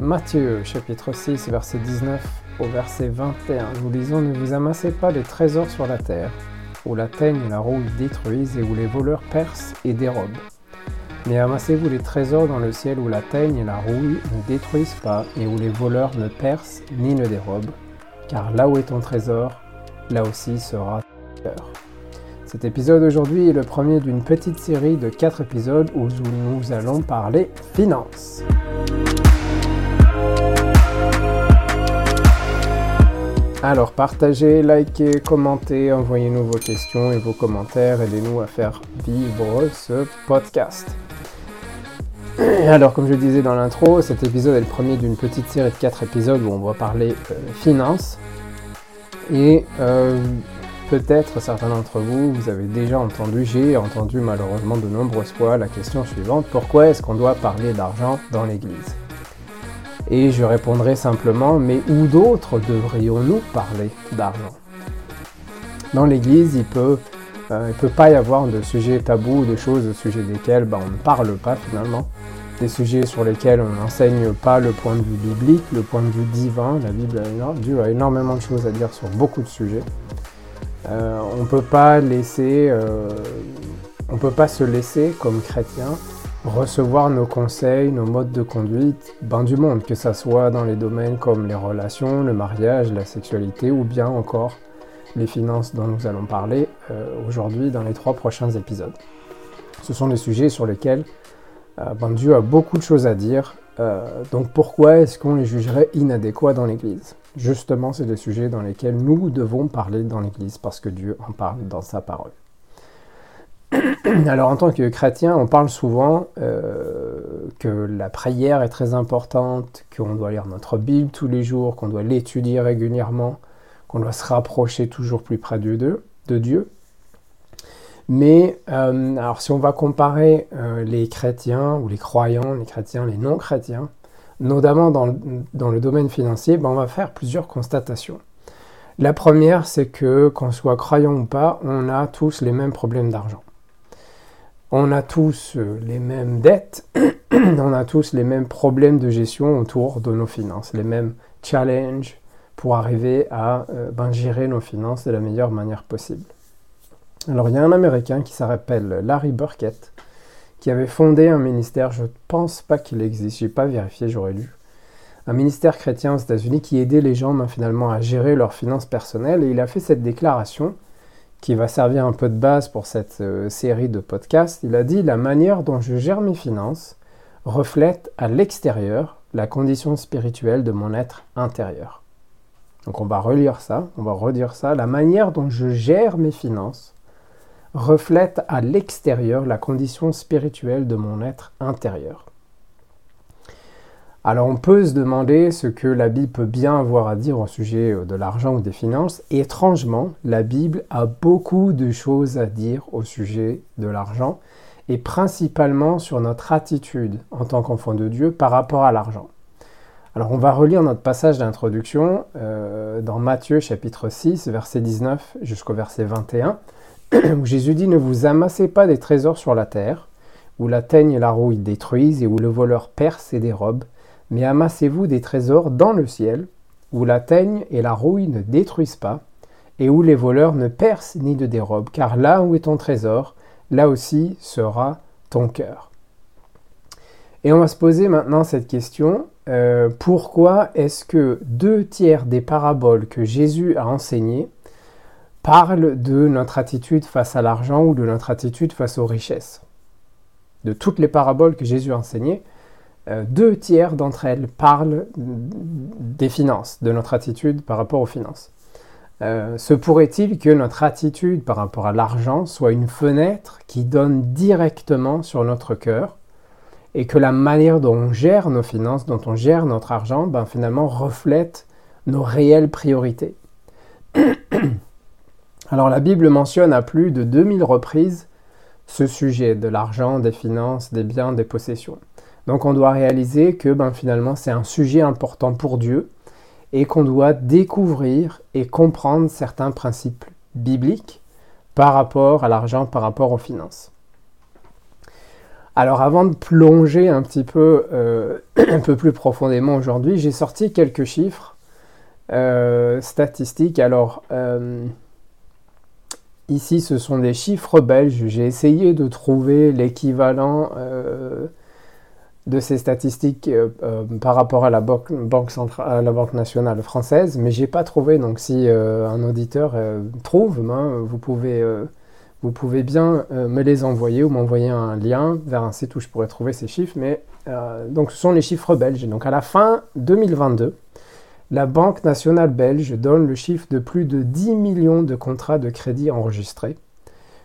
Matthieu chapitre 6 verset 19 au verset 21, nous lisons Ne vous amassez pas des trésors sur la terre, où la teigne et la rouille détruisent et où les voleurs percent et dérobent. Mais amassez-vous les trésors dans le ciel où la teigne et la rouille ne détruisent pas et où les voleurs ne percent ni ne dérobent, car là où est ton trésor, là aussi sera ton cœur. Cet épisode aujourd'hui est le premier d'une petite série de 4 épisodes où nous allons parler finances. Alors partagez, likez, commentez, envoyez-nous vos questions et vos commentaires, aidez-nous à faire vivre ce podcast. Alors comme je disais dans l'intro, cet épisode est le premier d'une petite série de 4 épisodes où on va parler euh, finances. Et euh, peut-être certains d'entre vous, vous avez déjà entendu, j'ai entendu malheureusement de nombreuses fois la question suivante, pourquoi est-ce qu'on doit parler d'argent dans l'Église? Et je répondrai simplement, mais où d'autres devrions-nous parler d'argent? Dans l'Église, il peut, euh, peut pas y avoir de sujets tabous, de choses au sujet desquelles ben, on ne parle pas finalement, des sujets sur lesquels on n'enseigne pas le point de vue biblique, le point de vue divin. La Bible a, énormément de choses à dire sur beaucoup de sujets. Euh, on peut pas laisser, euh, on peut pas se laisser comme chrétien recevoir nos conseils, nos modes de conduite ben, du monde, que ce soit dans les domaines comme les relations, le mariage, la sexualité ou bien encore les finances dont nous allons parler euh, aujourd'hui dans les trois prochains épisodes. Ce sont des sujets sur lesquels euh, ben, Dieu a beaucoup de choses à dire, euh, donc pourquoi est-ce qu'on les jugerait inadéquats dans l'Église? Justement, c'est des sujets dans lesquels nous devons parler dans l'Église parce que Dieu en parle dans sa parole. Alors en tant que chrétien, on parle souvent euh, que la prière est très importante, qu'on doit lire notre Bible tous les jours, qu'on doit l'étudier régulièrement, qu'on doit se rapprocher toujours plus près de, Dieu. Mais euh, alors si on va comparer euh, les chrétiens ou les croyants, les chrétiens, les non-chrétiens, notamment dans, le domaine financier, ben, on va faire plusieurs constatations. La première, c'est que qu'on soit croyant ou pas, on a tous les mêmes problèmes d'argent. On a tous euh, les mêmes dettes, on a tous les mêmes problèmes de gestion autour de nos finances, les mêmes challenges pour arriver à euh, ben, gérer nos finances de la meilleure manière possible. Alors il y a un Américain qui s'appelle Larry Burkett, qui avait fondé un ministère, je ne pense pas qu'il existe, n'ai pas vérifié, j'aurais lu, un ministère chrétien aux États-Unis qui aidait les gens ben, finalement à gérer leurs finances personnelles, et il a fait cette déclaration qui va servir un peu de base pour cette euh, série de podcasts, il a dit La manière dont je gère mes finances reflète à l'extérieur la condition spirituelle de mon être intérieur. Donc on va relire ça, on va redire ça. La manière dont je gère mes finances reflète à l'extérieur la condition spirituelle de mon être intérieur. Alors on peut se demander ce que la Bible peut bien avoir à dire au sujet euh, de l'argent ou des finances. étrangement, la Bible a beaucoup de choses à dire au sujet de l'argent et principalement sur notre attitude en tant qu'enfant de Dieu par rapport à l'argent. Alors on va relire notre passage d'introduction euh, dans Matthieu chapitre 6, verset 19 jusqu'au verset 21, où Jésus dit Ne vous amassez pas des trésors sur la terre, où la teigne et la rouille détruisent et où le voleur perce et dérobe, mais amassez-vous des trésors dans le ciel, où la teigne et la rouille ne détruisent pas, et où les voleurs ne percent ni ne dérobent, car là où est ton trésor, là aussi sera ton cœur. Et on va se poser maintenant cette question, euh, pourquoi est-ce que deux tiers des paraboles que Jésus a enseignées parlent de notre attitude face à l'argent ou de notre attitude face aux richesses? De toutes les paraboles que Jésus a enseignées, deux tiers d'entre elles parlent des finances, de notre attitude par rapport aux finances. Euh, se pourrait-il que notre attitude par rapport à l'argent soit une fenêtre qui donne directement sur notre cœur et que la manière dont on gère nos finances, dont on gère notre argent, ben, finalement reflète nos réelles priorités? Alors la Bible mentionne à plus de 2000 reprises ce sujet de l'argent, des finances, des biens, des possessions. Donc on doit réaliser que ben, finalement c'est un sujet important pour Dieu et qu'on doit découvrir et comprendre certains principes bibliques par rapport à l'argent, par rapport aux finances. Alors avant de plonger un petit peu, euh, un peu plus profondément aujourd'hui, j'ai sorti quelques chiffres euh, statistiques. Alors euh, ici ce sont des chiffres belges. J'ai essayé de trouver l'équivalent de ces statistiques euh, euh, par rapport à la, banque, nationale française, mais j'ai pas trouvé. Donc si euh, un auditeur trouve, ben, vous, pouvez, vous pouvez bien me les envoyer ou m'envoyer un lien vers un site où je pourrais trouver ces chiffres. Mais donc ce sont les chiffres belges. Donc à la fin 2022, la Banque nationale belge donne le chiffre de plus de 10 millions de contrats de crédit enregistrés.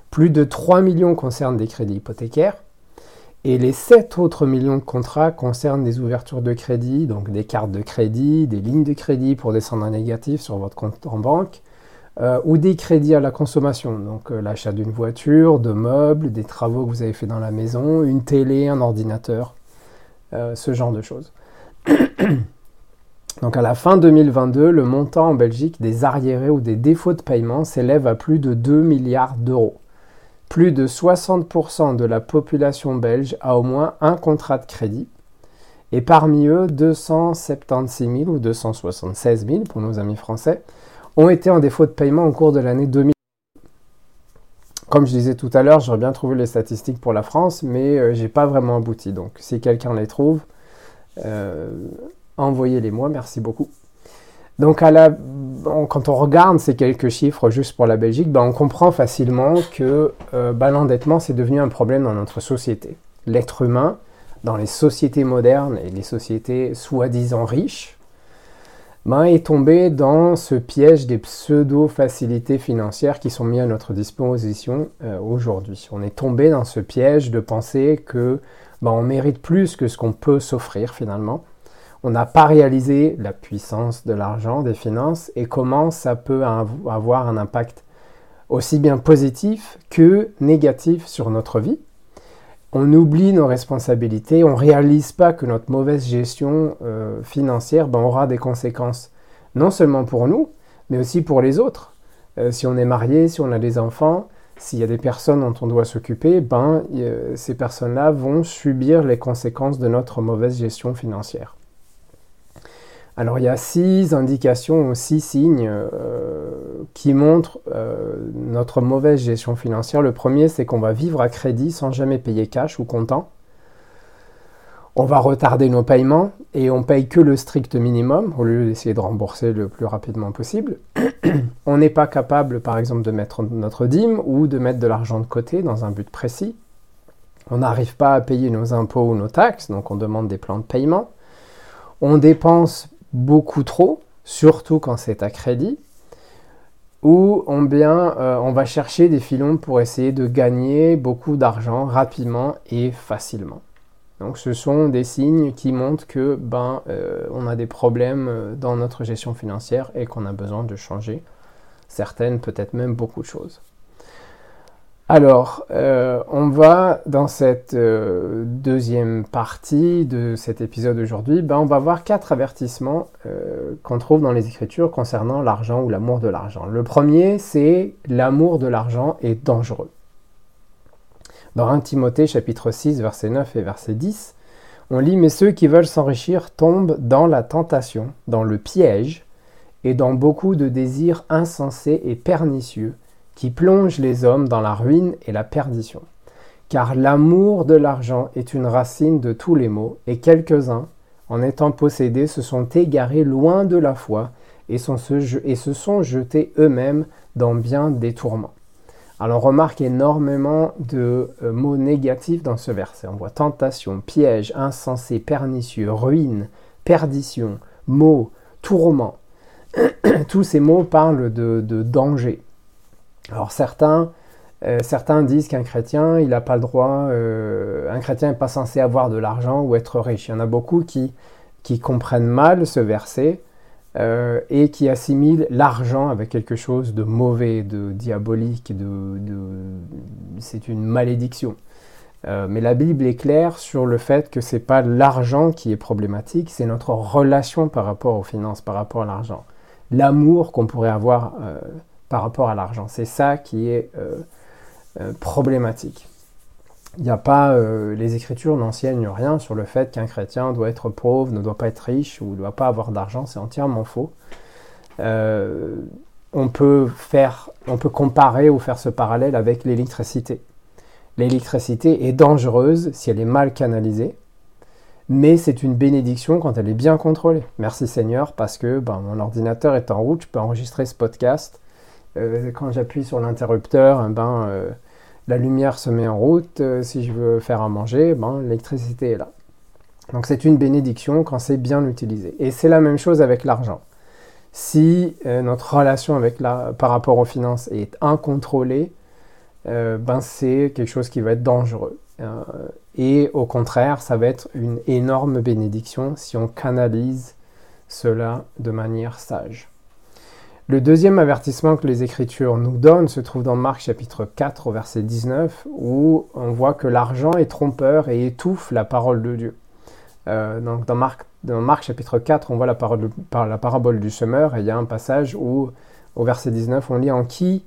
Plus de 3 millions concernent des crédits hypothécaires et les 7 autres millions de contrats concernent des ouvertures de crédit, donc des cartes de crédit, des lignes de crédit pour descendre en négatif sur votre compte en banque, euh, ou des crédits à la consommation, donc euh, l'achat d'une voiture, de meubles, des travaux que vous avez fait dans la maison, une télé, un ordinateur, euh, ce genre de choses. donc à la fin 2022, le montant en Belgique des arriérés ou des défauts de paiement s'élève à plus de 2 milliards d'euros. Plus de 60% de la population belge a au moins un contrat de crédit. Et parmi eux, 276 000 ou 276 000 pour nos amis français ont été en défaut de paiement au cours de l'année 2000. Comme je disais tout à l'heure, j'aurais bien trouvé les statistiques pour la France, mais je euh, j'ai pas vraiment abouti. Donc si quelqu'un les trouve, euh, envoyez-les moi, merci beaucoup. Donc quand on regarde ces quelques chiffres juste pour la Belgique, ben, on comprend facilement que euh, ben, l'endettement c'est devenu un problème dans notre société. L'être humain, dans les sociétés modernes et les sociétés soi-disant riches, ben, est tombé dans ce piège des pseudo-facilités financières qui sont mises à notre disposition euh, aujourd'hui. On est tombé dans ce piège de penser que on mérite plus que ce qu'on peut s'offrir finalement on n'a pas réalisé la puissance de l'argent, des finances, et comment ça peut avoir un impact aussi bien positif que négatif sur notre vie. On oublie nos responsabilités, on ne réalise pas que notre mauvaise gestion euh, financière ben, aura des conséquences non seulement pour nous, mais aussi pour les autres. Euh, si on est marié, si on a des enfants, s'il y a des personnes dont on doit s'occuper, ben, ces personnes-là vont subir les conséquences de notre mauvaise gestion financière. Alors il y a six indications, six signes euh, qui montrent euh, notre mauvaise gestion financière. Le premier, c'est qu'on va vivre à crédit sans jamais payer cash ou comptant. On va retarder nos paiements et on paye que le strict minimum au lieu d'essayer de rembourser le plus rapidement possible. on n'est pas capable, par exemple, de mettre notre dîme ou de mettre de l'argent de côté dans un but précis. On n'arrive pas à payer nos impôts ou nos taxes, donc on demande des plans de paiement. On dépense beaucoup trop, surtout quand c'est à crédit, ou on, bien, euh, on va chercher des filons pour essayer de gagner beaucoup d'argent rapidement et facilement. Donc ce sont des signes qui montrent que ben, euh, on a des problèmes euh, dans notre gestion financière et qu'on a besoin de changer certaines, peut-être même beaucoup de choses. Alors, euh, on va dans cette euh, deuxième partie de cet épisode aujourd'hui, ben, on va voir quatre avertissements euh, qu'on trouve dans les Écritures concernant l'argent ou l'amour de l'argent. Le premier, c'est l'amour de l'argent est dangereux. Dans 1 Timothée chapitre 6, verset 9 et verset 10, on lit Mais ceux qui veulent s'enrichir tombent dans la tentation, dans le piège, et dans beaucoup de désirs insensés et pernicieux qui plonge les hommes dans la ruine et la perdition. Car l'amour de l'argent est une racine de tous les maux, et quelques-uns, en étant possédés, se sont égarés loin de la foi et, se sont jetés eux-mêmes dans bien des tourments. Alors on remarque énormément de euh, mots négatifs dans ce verset. On voit tentation, piège, insensé, pernicieux, ruine, perdition, maux, tourment. Tous ces mots parlent de danger. Alors certains, euh, certains disent qu'un chrétien, il n'a pas le droit, euh, un chrétien n'est pas censé avoir de l'argent ou être riche. Il y en a beaucoup qui, qui comprennent mal ce verset et qui assimile l'argent avec quelque chose de mauvais, de diabolique, de, c'est une malédiction. mais la Bible est claire sur le fait que c'est pas l'argent qui est problématique, c'est notre relation par rapport aux finances, par rapport à l'argent. L'amour qu'on pourrait avoir par rapport à l'argent. C'est ça qui est problématique. Il n'y a pas, euh, les Écritures n'enseignent rien sur le fait qu'un chrétien doit être pauvre, ne doit pas être riche ou ne doit pas avoir d'argent. C'est entièrement faux. Euh, on peut faire, on peut comparer ou faire ce parallèle avec l'électricité. L'électricité est dangereuse si elle est mal canalisée, mais c'est une bénédiction quand elle est bien contrôlée. Merci Seigneur parce que ben, mon ordinateur est en route, je peux enregistrer ce podcast. Euh, quand j'appuie sur l'interrupteur, ben la lumière se met en route, euh, si je veux faire à manger, ben, l'électricité est là. Donc c'est une bénédiction quand c'est bien utilisé. Et c'est la même chose avec l'argent. Si euh, notre relation avec la, par rapport aux finances est incontrôlée, euh, ben c'est quelque chose qui va être dangereux. et au contraire, ça va être une énorme bénédiction si on canalise cela de manière sage. Le deuxième avertissement que les Écritures nous donnent se trouve dans Marc chapitre 4 au verset 19 où on voit que l'argent est trompeur et étouffe la parole de Dieu. Euh, donc dans Marc, dans chapitre 4, on voit la, la parabole du semeur et il y a un passage où au verset 19 on lit en qui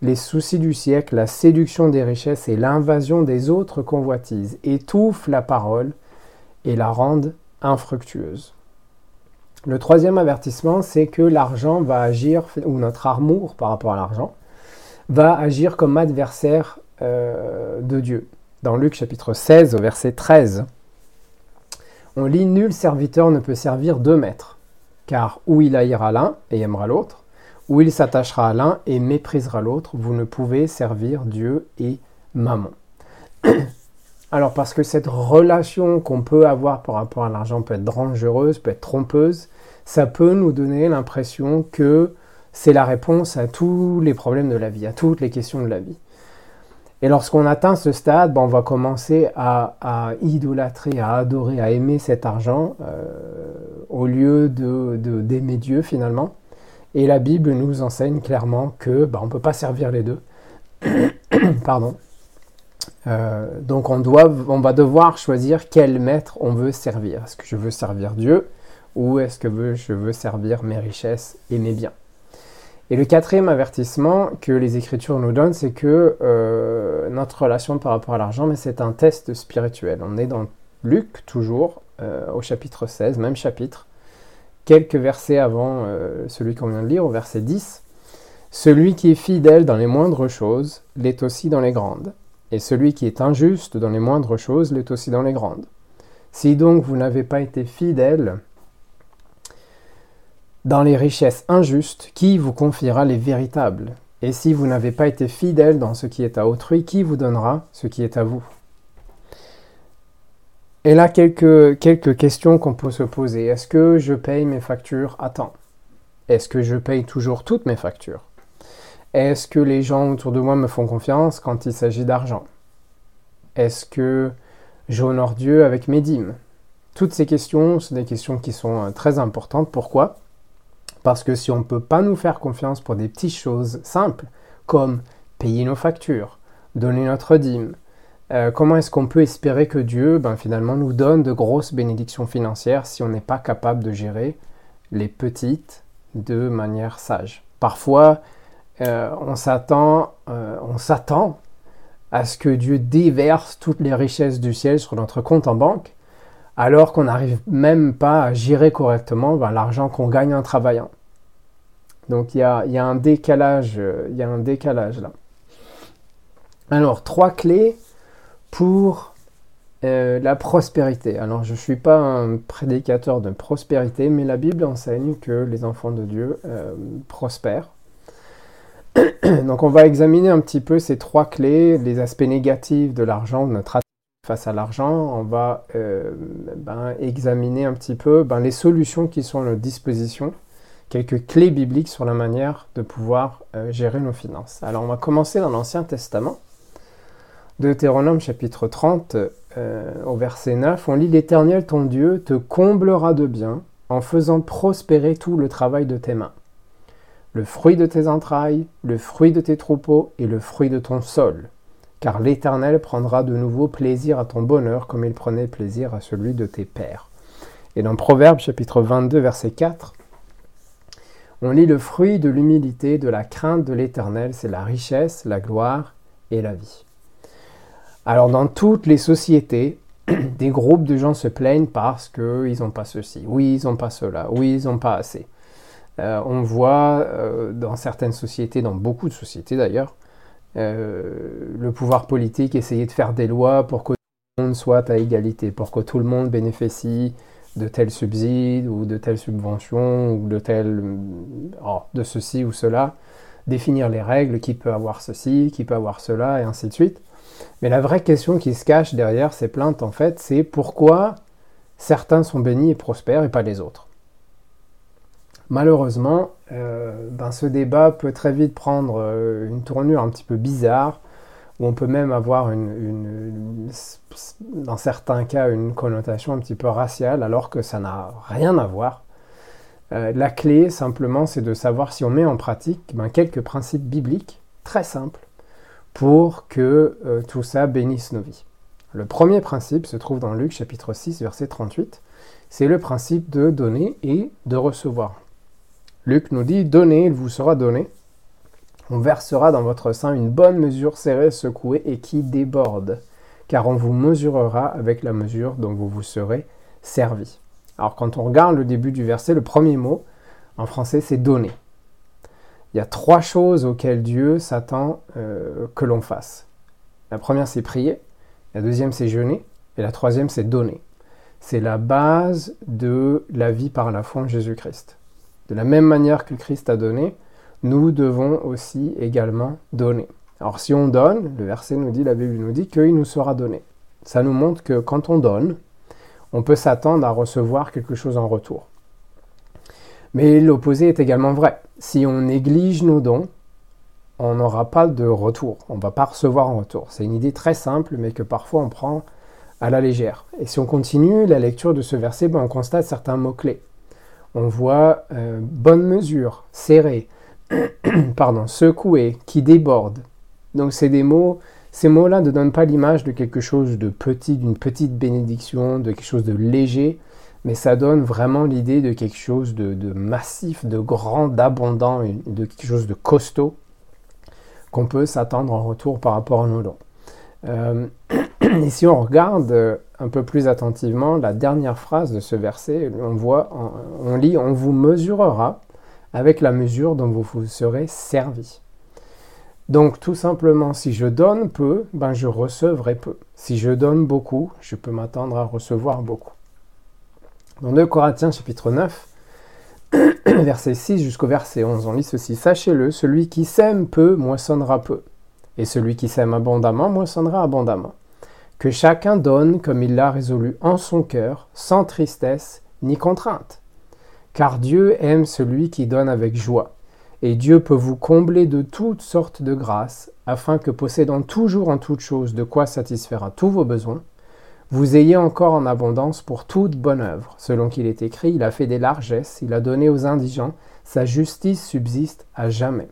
les soucis du siècle, la séduction des richesses et l'invasion des autres convoitises étouffent la parole et la rendent infructueuse. Le troisième avertissement, c'est que l'argent va agir, ou notre amour par rapport à l'argent, va agir comme adversaire euh, de Dieu. Dans Luc chapitre 16 au verset 13, on lit Nul serviteur ne peut servir deux maîtres, car ou il haïra l'un et aimera l'autre, ou il s'attachera à l'un et méprisera l'autre. Vous ne pouvez servir Dieu et maman. Alors parce que cette relation qu'on peut avoir par rapport à l'argent peut être dangereuse, peut être trompeuse, ça peut nous donner l'impression que c'est la réponse à tous les problèmes de la vie, à toutes les questions de la vie. Et lorsqu'on atteint ce stade, ben, on va commencer à, idolâtrer, à adorer, à aimer cet argent euh, au lieu de, d'aimer Dieu finalement. Et la Bible nous enseigne clairement que ben, on ne peut pas servir les deux. Pardon. Euh, donc on, va devoir choisir quel maître on veut servir. Est-ce que je veux servir Dieu ou est-ce que je veux servir mes richesses et mes biens? Et le quatrième avertissement que les Écritures nous donnent, c'est que euh, notre relation par rapport à l'argent, c'est un test spirituel. On est dans Luc, toujours, euh, au chapitre 16, même chapitre, quelques versets avant celui qu'on vient de lire, au verset 10. Celui qui est fidèle dans les moindres choses l'est aussi dans les grandes, et celui qui est injuste dans les moindres choses l'est aussi dans les grandes. Si donc vous n'avez pas été fidèle dans les richesses injustes, qui vous confiera les véritables? Et si vous n'avez pas été fidèle dans ce qui est à autrui, qui vous donnera ce qui est à vous? Et là, quelques, quelques questions qu'on peut se poser. Est-ce que je paye mes factures? À temps Est-ce que je paye toujours toutes mes factures? Est-ce que les gens autour de moi me font confiance quand il s'agit d'argent? Est-ce que j'honore Dieu avec mes dîmes? Toutes ces questions, sont des questions qui sont euh, très importantes. Pourquoi? Parce que si on ne peut pas nous faire confiance pour des petites choses simples, comme payer nos factures, donner notre dîme, euh, comment est-ce qu'on peut espérer que Dieu, ben, finalement, nous donne de grosses bénédictions financières si on n'est pas capable de gérer les petites de manière sage? Parfois, euh, on s'attend, euh, on s'attend à ce que Dieu déverse toutes les richesses du ciel sur notre compte en banque, alors qu'on n'arrive même pas à gérer correctement ben, l'argent qu'on gagne en travaillant. Donc il y a, un décalage, euh, il y a un décalage là. Alors trois clés pour la prospérité. Alors je ne suis pas un prédicateur de prospérité, mais la Bible enseigne que les enfants de Dieu prospèrent. Donc on va examiner un petit peu ces trois clés, les aspects négatifs de l'argent, de notre face à l'argent. On va ben, examiner un petit peu ben, les solutions qui sont à notre disposition quelques clés bibliques sur la manière de pouvoir euh, gérer nos finances. Alors on va commencer dans l'Ancien Testament. Deutéronome chapitre 30 euh, au verset 9, on lit L'Éternel ton Dieu te comblera de biens en faisant prospérer tout le travail de tes mains. Le fruit de tes entrailles, le fruit de tes troupeaux et le fruit de ton sol. Car l'Éternel prendra de nouveau plaisir à ton bonheur comme il prenait plaisir à celui de tes pères. Et dans Proverbe chapitre 22 verset 4, on lit le fruit de l'humilité, de la crainte de l'Éternel, c'est la richesse, la gloire et la vie. Alors dans toutes les sociétés, des groupes de gens se plaignent parce qu'ils n'ont pas ceci, oui, ils n'ont pas cela, oui, ils n'ont pas assez. Euh, on voit euh, dans certaines sociétés, dans beaucoup de sociétés d'ailleurs, euh, le pouvoir politique essayer de faire des lois pour que tout le monde soit à égalité, pour que tout le monde bénéficie de tels subsides ou de telles subventions ou oh, de ceci ou cela, définir les règles, qui peut avoir ceci, qui peut avoir cela, et ainsi de suite. Mais la vraie question qui se cache derrière ces plaintes, en fait, c'est pourquoi certains sont bénis et prospèrent et pas les autres. Malheureusement, euh, ben, ce débat peut très vite prendre euh, une tournure un petit peu bizarre, où on peut même avoir dans certains cas une connotation un petit peu raciale, alors que ça n'a rien à voir. Euh, la clé, simplement, c'est de savoir si on met en pratique ben, quelques principes bibliques très simples pour que tout ça bénisse nos vies. Le premier principe se trouve dans Luc chapitre 6, verset 38. C'est le principe de donner et de recevoir. Luc nous dit, donnez, il vous sera donné. On versera dans votre sein une bonne mesure serrée, secouée et qui déborde, car on vous mesurera avec la mesure dont vous vous serez servi. Alors quand on regarde le début du verset, le premier mot en français c'est donner. Il y a trois choses auxquelles Dieu s'attend euh, que l'on fasse. La première c'est prier, la deuxième c'est jeûner et la troisième c'est donner. C'est la base de la vie par la foi en Jésus-Christ. De la même manière que Christ a donné, nous devons aussi également donner. Alors si on donne, le verset nous dit, la Bible nous dit qu'il nous sera donné. Ça nous montre que quand on donne, on peut s'attendre à recevoir quelque chose en retour. Mais l'opposé est également vrai. Si on néglige nos dons, on n'aura pas de retour. On ne va pas recevoir en retour. C'est une idée très simple, mais que parfois on prend à la légère. Et si on continue la lecture de ce verset, ben, on constate certains mots-clés. On voit euh, bonne mesure, serré, pardon, secoué, qui déborde. Donc c'est des mots ces mots-là ne donnent pas l'image de quelque chose de petit, d'une petite bénédiction, de quelque chose de léger, mais ça donne vraiment l'idée de quelque chose de, massif, de grand, d'abondant, de quelque chose de costaud qu'on peut s'attendre en retour par rapport à nos dons. Euh, et si on regarde un peu plus attentivement la dernière phrase de ce verset, on voit, on lit, on vous mesurera avec la mesure dont vous vous serez servi. Donc tout simplement, si je donne peu, ben je recevrai peu. Si je donne beaucoup, je peux m'attendre à recevoir beaucoup. Dans 2 Corinthiens chapitre 9, verset 6 jusqu'au verset 11, on lit ceci. Sachez-le, celui qui sème peu moissonnera peu, et celui qui sème abondamment moissonnera abondamment. Que chacun donne comme il l'a résolu en son cœur, sans tristesse ni contrainte. Car Dieu aime celui qui donne avec joie et Dieu peut vous combler de toutes sortes de grâces, afin que possédant toujours en toutes choses de quoi satisfaire à tous vos besoins, vous ayez encore en abondance pour toute bonne œuvre. Selon qu'il est écrit, il a fait des largesses, il a donné aux indigents, sa justice subsiste à jamais.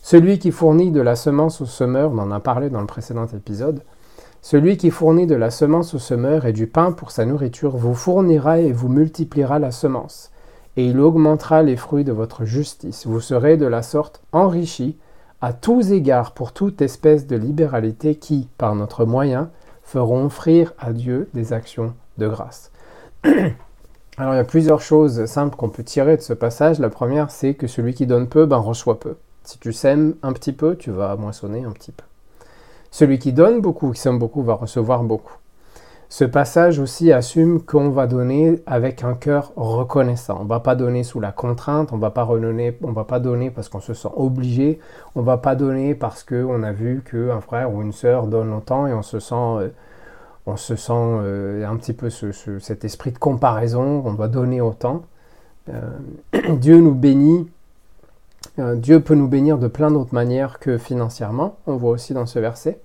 Celui qui fournit de la semence au semeur, on en a parlé dans le précédent épisode, celui qui fournit de la semence au semeur et du pain pour sa nourriture vous fournira et vous multipliera la semence et il augmentera les fruits de votre justice. Vous serez de la sorte enrichis à tous égards pour toute espèce de libéralité qui, par notre moyen, feront offrir à Dieu des actions de grâce. Alors il y a plusieurs choses simples qu'on peut tirer de ce passage. La première, c'est que celui qui donne peu, ben, reçoit peu. Si tu sèmes un petit peu, tu vas moissonner un petit peu. Celui qui donne beaucoup, qui sème beaucoup, va recevoir beaucoup. Ce passage aussi assume qu'on va donner avec un cœur reconnaissant. On ne va pas donner sous la contrainte, on ne va pas on va pas donner parce qu'on se sent obligé, on ne va pas donner parce qu'on a vu qu'un frère ou une sœur donne longtemps et on se sent, euh, on se sent euh, un petit peu cet esprit de comparaison, on doit donner autant. Euh, Dieu nous bénit, Dieu peut nous bénir de plein d'autres manières que financièrement, on voit aussi dans ce verset.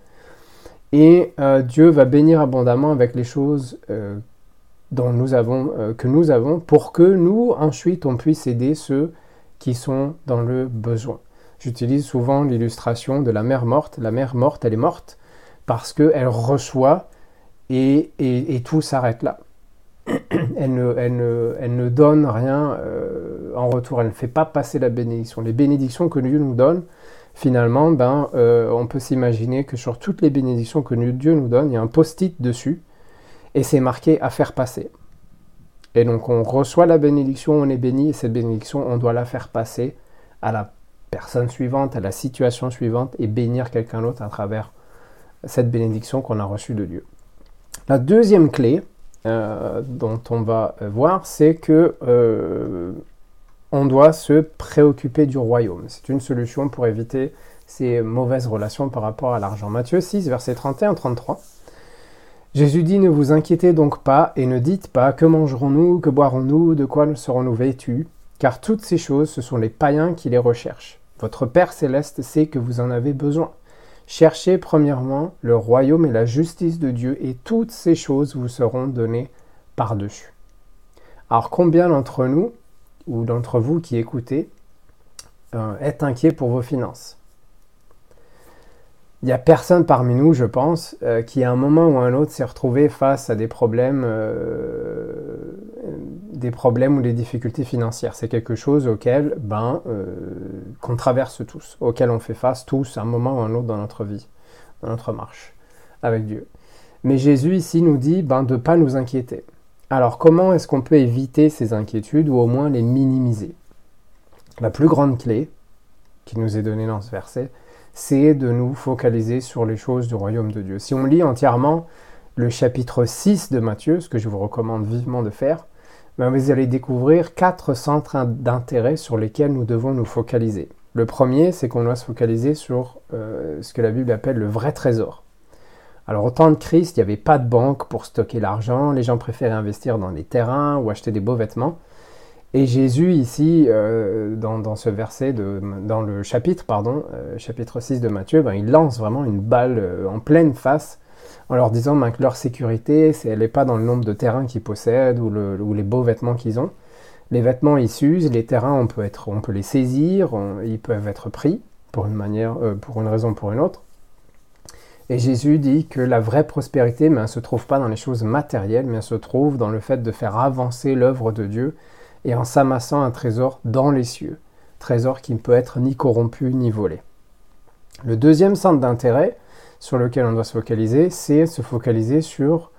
Et euh, Dieu va bénir abondamment avec les choses euh, dont nous avons, euh, que nous avons pour que nous, ensuite, on puisse aider ceux qui sont dans le besoin. J'utilise souvent l'illustration de la mère morte. La mère morte, elle est morte parce qu'elle reçoit et, et, tout s'arrête là. Elle ne, elle, ne, elle ne, donne rien euh, en retour, elle ne fait pas passer la bénédiction. Les bénédictions que Dieu nous donne, finalement, ben, euh, on peut s'imaginer que sur toutes les bénédictions que Dieu nous donne, il y a un post-it dessus et c'est marqué à faire passer. Et donc on reçoit la bénédiction, on est béni, et cette bénédiction, on doit la faire passer à la personne suivante, à la situation suivante, et bénir quelqu'un d'autre à travers cette bénédiction qu'on a reçue de Dieu. La deuxième clé euh, dont on va voir, c'est que euh, on doit se préoccuper du royaume. C'est une solution pour éviter ces mauvaises relations par rapport à l'argent. Matthieu 6, verset 31-33. Jésus dit Ne vous inquiétez donc pas et ne dites pas Que mangerons-nous, que boirons-nous, de quoi serons-nous vêtus? Car toutes ces choses, ce sont les païens qui les recherchent. Votre Père céleste sait que vous en avez besoin. Cherchez premièrement le royaume et la justice de Dieu, et toutes ces choses vous seront données par-dessus. Alors combien d'entre nous, ou d'entre vous qui écoutez, euh, êtes inquiets pour vos finances il n'y a personne parmi nous, je pense, euh, qui à un moment ou à un autre s'est retrouvé face à des problèmes, euh, des problèmes ou des difficultés financières. C'est quelque chose auquel, ben, euh, qu'on traverse tous, auquel on fait face tous à un moment ou à un autre dans notre vie, dans notre marche avec Dieu. Mais Jésus ici nous dit ben, de ne pas nous inquiéter. Alors comment est-ce qu'on peut éviter ces inquiétudes ou au moins les minimiser? La plus grande clé qui nous est donnée dans ce verset, c'est de nous focaliser sur les choses du royaume de Dieu. Si on lit entièrement le chapitre 6 de Matthieu, ce que je vous recommande vivement de faire, ben vous allez découvrir quatre centres d'intérêt sur lesquels nous devons nous focaliser. Le premier, c'est qu'on doit se focaliser sur euh, ce que la Bible appelle le vrai trésor. Alors au temps de Christ, il n'y avait pas de banque pour stocker l'argent, les gens préféraient investir dans des terrains ou acheter des beaux vêtements. Et Jésus, ici, euh, dans, ce verset, de, dans le chapitre, pardon, euh, chapitre 6 de Matthieu, ben, il lance vraiment une balle euh, en pleine face en leur disant ben, que leur sécurité, elle n'est pas dans le nombre de terrains qu'ils possèdent ou, les beaux vêtements qu'ils ont. Les vêtements, ils s'usent, les terrains, on peut, être, on peut les saisir, ils peuvent être pris pour une, manière, pour une raison ou pour une autre. Et Jésus dit que la vraie prospérité, ne se trouve pas dans les choses matérielles, mais elle se trouve dans le fait de faire avancer l'œuvre de Dieu et en s'amassant un trésor dans les cieux, trésor qui ne peut être ni corrompu ni volé. Le deuxième centre d'intérêt sur lequel on doit se focaliser, c'est se focaliser sur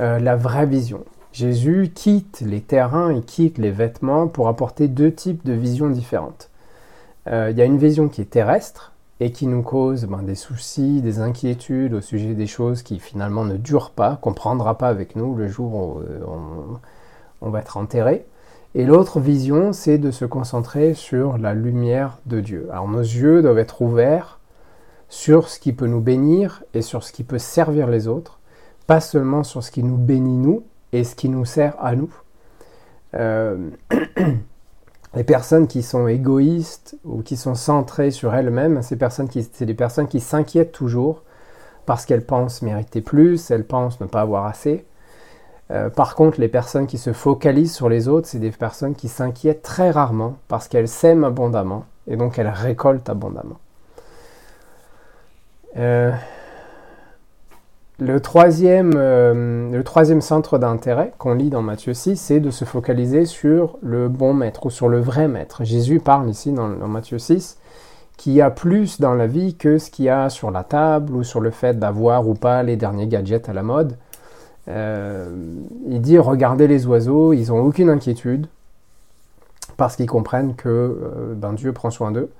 euh, la vraie vision. Jésus quitte les terrains et quitte les vêtements pour apporter deux types de visions différentes. Euh, il y a une vision qui est terrestre et qui nous cause ben, des soucis, des inquiétudes au sujet des choses qui finalement ne durent pas, qu'on ne prendra pas avec nous le jour où euh, on va être enterré. Et l'autre vision, c'est de se concentrer sur la lumière de Dieu. Alors nos yeux doivent être ouverts sur ce qui peut nous bénir et sur ce qui peut servir les autres, pas seulement sur ce qui nous bénit nous et ce qui nous sert à nous. Euh, les personnes qui sont égoïstes ou qui sont centrées sur elles-mêmes, c'est des personnes qui s'inquiètent toujours parce qu'elles pensent mériter plus, elles pensent ne pas avoir assez. Euh, par contre, les personnes qui se focalisent sur les autres, c'est des personnes qui s'inquiètent très rarement parce qu'elles s'aiment abondamment et donc elles récoltent abondamment. Euh, le, troisième, euh, le troisième centre d'intérêt qu'on lit dans Matthieu 6, c'est de se focaliser sur le bon maître ou sur le vrai maître. Jésus parle ici dans, Matthieu 6 qu'il y a plus dans la vie que ce qu'il y a sur la table ou sur le fait d'avoir ou pas les derniers gadgets à la mode. Euh, il dit regardez les oiseaux, ils n'ont aucune inquiétude parce qu'ils comprennent que euh, ben, Dieu prend soin d'eux.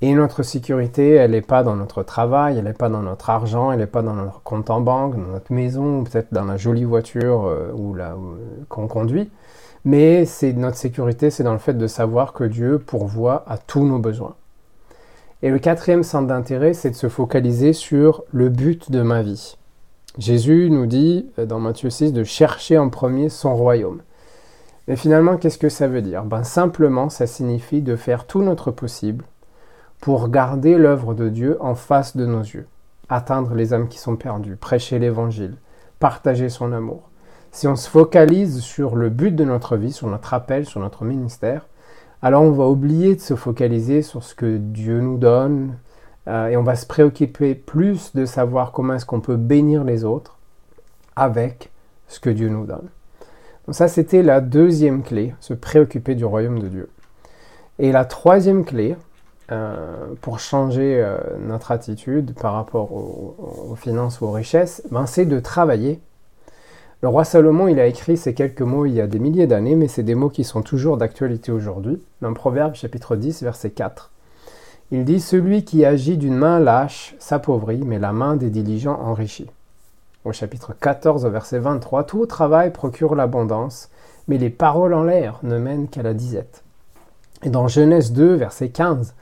Et notre sécurité, elle n'est pas dans notre travail, elle n'est pas dans notre argent, elle n'est pas dans notre compte en banque, dans notre maison, peut-être dans la jolie voiture euh, ou qu'on conduit. Mais c'est notre sécurité, c'est dans le fait de savoir que Dieu pourvoit à tous nos besoins. Et le quatrième centre d'intérêt, c'est de se focaliser sur le but de ma vie. Jésus nous dit euh, dans Matthieu 6 de chercher en premier son royaume. Mais finalement, qu'est-ce que ça veut dire? Ben, Simplement, ça signifie de faire tout notre possible pour garder l'œuvre de Dieu en face de nos yeux, atteindre les âmes qui sont perdues, prêcher l'évangile, partager son amour. si on se focalise sur le but de notre vie, sur notre appel, sur notre ministère, alors on va oublier de se focaliser sur ce que Dieu nous donne euh, et on va se préoccuper plus de savoir comment est-ce qu'on peut bénir les autres avec ce que Dieu nous donne. Donc ça, c'était la deuxième clé, se préoccuper du royaume de Dieu. Et la troisième clé, euh, pour changer euh, notre attitude par rapport aux, finances ou aux richesses, ben, c'est de travailler. Le roi Salomon, il a écrit ces quelques mots il y a des milliers d'années, mais c'est des mots qui sont toujours d'actualité aujourd'hui. Dans Proverbe chapitre 10, verset 4. Il dit Celui qui agit d'une main lâche s'appauvrit, mais la main des diligents enrichit. Au chapitre 14, verset 23, Tout travail procure l'abondance, mais les paroles en l'air ne mènent qu'à la disette. Et dans Genèse 2, verset 15,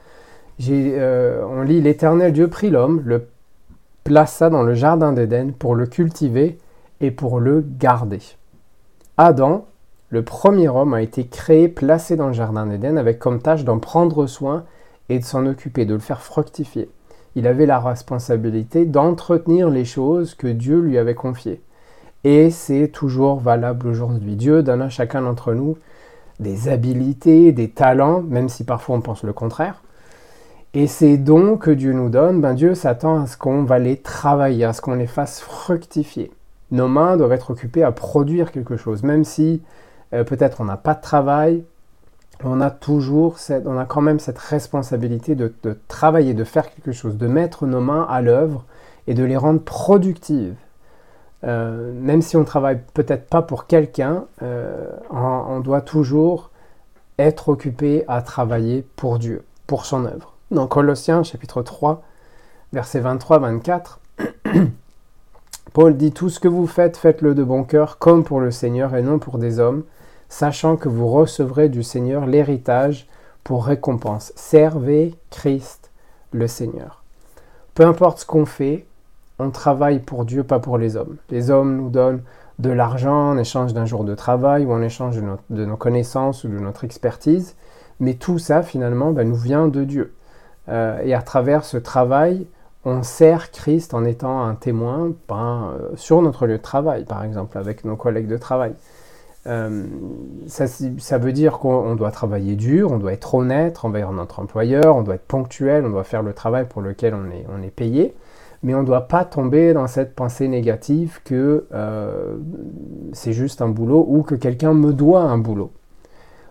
euh, on lit L'Éternel Dieu prit l'homme, le plaça dans le jardin d'Éden pour le cultiver et pour le garder. Adam, le premier homme, a été créé, placé dans le jardin d'Éden avec comme tâche d'en prendre soin et de s'en occuper, de le faire fructifier. Il avait la responsabilité d'entretenir les choses que Dieu lui avait confiées. Et c'est toujours valable aujourd'hui. Dieu donne à chacun d'entre nous des habilités, des talents, même si parfois on pense le contraire. Et ces dons que Dieu nous donne, ben Dieu s'attend à ce qu'on va les travailler, à ce qu'on les fasse fructifier. Nos mains doivent être occupées à produire quelque chose, même si euh, peut-être on n'a pas de travail, on a toujours cette, on a quand même cette responsabilité de, travailler, de faire quelque chose, de mettre nos mains à l'œuvre et de les rendre productives. Euh, même si on travaille peut-être pas pour quelqu'un, euh, on, doit toujours être occupé à travailler pour Dieu, pour son œuvre. Dans Colossiens chapitre 3, versets 23-24, Paul dit Tout ce que vous faites, faites-le de bon cœur, comme pour le Seigneur et non pour des hommes, sachant que vous recevrez du Seigneur l'héritage pour récompense. Servez Christ le Seigneur. Peu importe ce qu'on fait, on travaille pour Dieu, pas pour les hommes. Les hommes nous donnent de l'argent en échange d'un jour de travail ou en échange de, nos connaissances ou de notre expertise, mais tout ça finalement ben, nous vient de Dieu. Euh, et à travers ce travail, on sert Christ en étant un témoin ben, euh, sur notre lieu de travail, par exemple, avec nos collègues de travail. Euh, ça, veut dire qu'on doit travailler dur, on doit être honnête envers notre employeur, on doit être ponctuel, on doit faire le travail pour lequel on est, payé, mais on ne doit pas tomber dans cette pensée négative que c'est juste un boulot ou que quelqu'un me doit un boulot.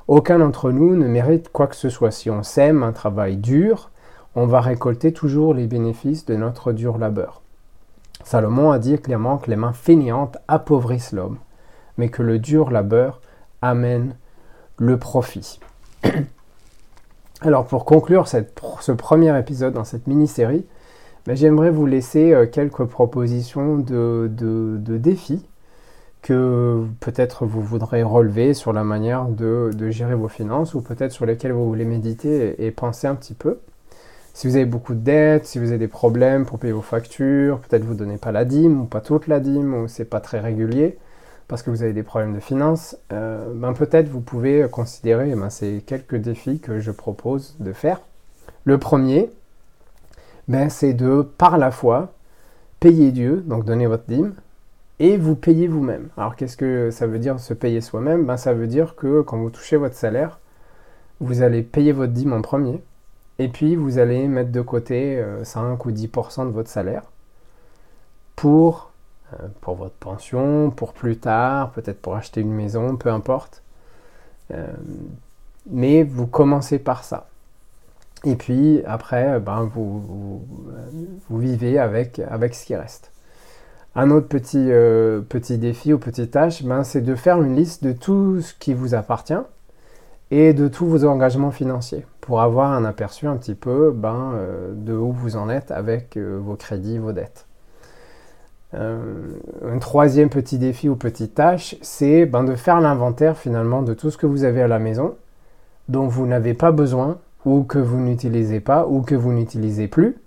Aucun d'entre nous ne mérite quoi que ce soit. Si on sème un travail dur, on va récolter toujours les bénéfices de notre dur labeur. Salomon a dit clairement que les mains fainéantes appauvrissent l'homme mais que le dur labeur amène le profit. Alors pour conclure ce premier épisode dans cette mini-série, ben, j'aimerais vous laisser euh, quelques propositions de, défis que peut-être vous voudrez relever sur la manière de, gérer vos finances ou peut-être sur lesquels vous voulez méditer et, penser un petit peu. Si vous avez beaucoup de dettes, si vous avez des problèmes pour payer vos factures, peut-être vous ne donnez pas la dîme ou pas toute la dîme ou c'est pas très régulier, parce que vous avez des problèmes de finances, euh, ben peut-être vous pouvez considérer ben ces quelques défis que je propose de faire. Le premier, ben c'est de, par la foi, payer Dieu, donc donner votre dîme, et vous payer vous-même. Alors qu'est-ce que ça veut dire se payer soi-même? Ben, Ça veut dire que quand vous touchez votre salaire, vous allez payer votre dîme en premier, et puis vous allez mettre de côté 5 euh, ou 10% de votre salaire pour euh, pour votre pension, pour plus tard, peut-être pour acheter une maison, peu importe. Euh, mais vous commencez par ça. Et puis après, ben, vous, vous, vivez avec, avec ce qui reste. Un autre petit, petit défi ou petite tâche, ben, c'est de faire une liste de tout ce qui vous appartient et de tous vos engagements financiers pour avoir un aperçu un petit peu ben, de où vous en êtes avec vos crédits, vos dettes. Euh, un troisième petit défi ou petite tâche, c'est ben, de faire l'inventaire finalement de tout ce que vous avez à la maison dont vous n'avez pas besoin ou que vous n'utilisez pas ou que vous n'utilisez plus.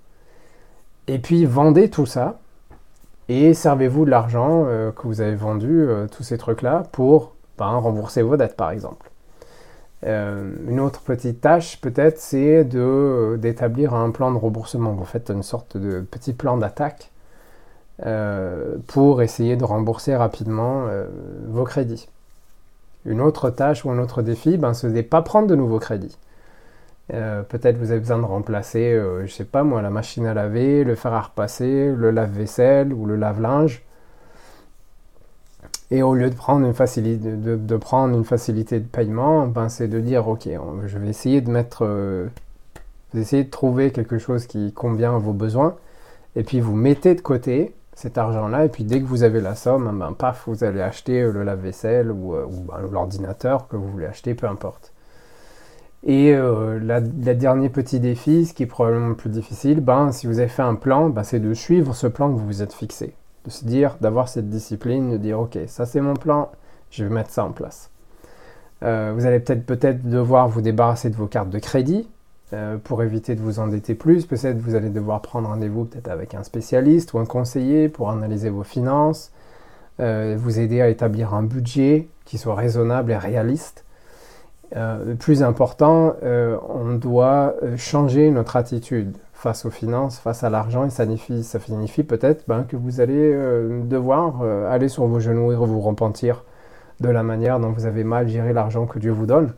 Et puis vendez tout ça et servez-vous de l'argent euh, que vous avez vendu, euh, tous ces trucs-là, pour ben, rembourser vos dettes par exemple. Une autre petite tâche peut-être, c'est d'établir un plan de remboursement. Vous faites une sorte de petit plan d'attaque pour essayer de rembourser rapidement vos crédits. Une autre tâche ou un autre défi, ben, ce n'est pas prendre de nouveaux crédits. Peut-être vous avez besoin de remplacer, je sais pas moi, la machine à laver, le fer à repasser, le lave-vaisselle ou le lave-linge. Et au lieu de prendre une facilité de, prendre une facilité de paiement, ben c'est de dire ok, je vais essayer de mettre, euh, de trouver quelque chose qui convient à vos besoins, et puis vous mettez de côté cet argent-là, et puis dès que vous avez la somme, ben paf, vous allez acheter le lave-vaisselle ou, euh, ben, l'ordinateur que vous voulez acheter, peu importe. Et euh, la, dernier petit défi, ce qui est probablement le plus difficile, ben, si vous avez fait un plan, ben, c'est de suivre ce plan que vous vous êtes fixé de se dire, d'avoir cette discipline, de dire ok, ça c'est mon plan, je vais mettre ça en place. Euh, vous allez peut-être peut-être devoir vous débarrasser de vos cartes de crédit euh, pour éviter de vous endetter plus. Peut-être vous allez devoir prendre rendez-vous peut-être avec un spécialiste ou un conseiller pour analyser vos finances, euh, vous aider à établir un budget qui soit raisonnable et réaliste. plus important, on doit changer notre attitude face aux finances, face à l'argent, et ça signifie, peut-être ben, que vous allez euh, devoir euh, aller sur vos genoux et vous repentir de la manière dont vous avez mal géré l'argent que Dieu vous donne,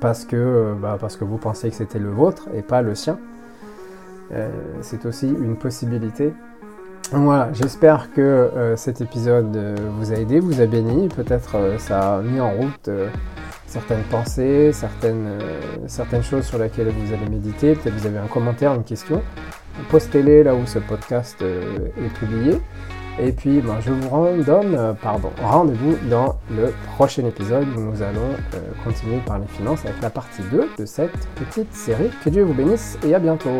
parce que, euh, ben, parce que vous pensez que c'était le vôtre et pas le sien. C'est aussi une possibilité. Voilà, j'espère que cet épisode vous a aidé, vous a béni, peut-être ça a mis en route certaines pensées, certaines, euh, certaines choses sur lesquelles vous allez méditer. Peut-être vous avez un commentaire, une question. Postez-les là où ce podcast euh, est publié. Et puis, ben, je vous donne euh, pardon, rendez-vous dans le prochain épisode où nous allons continuer par les finances avec la partie 2 de cette petite série. Que Dieu vous bénisse et à bientôt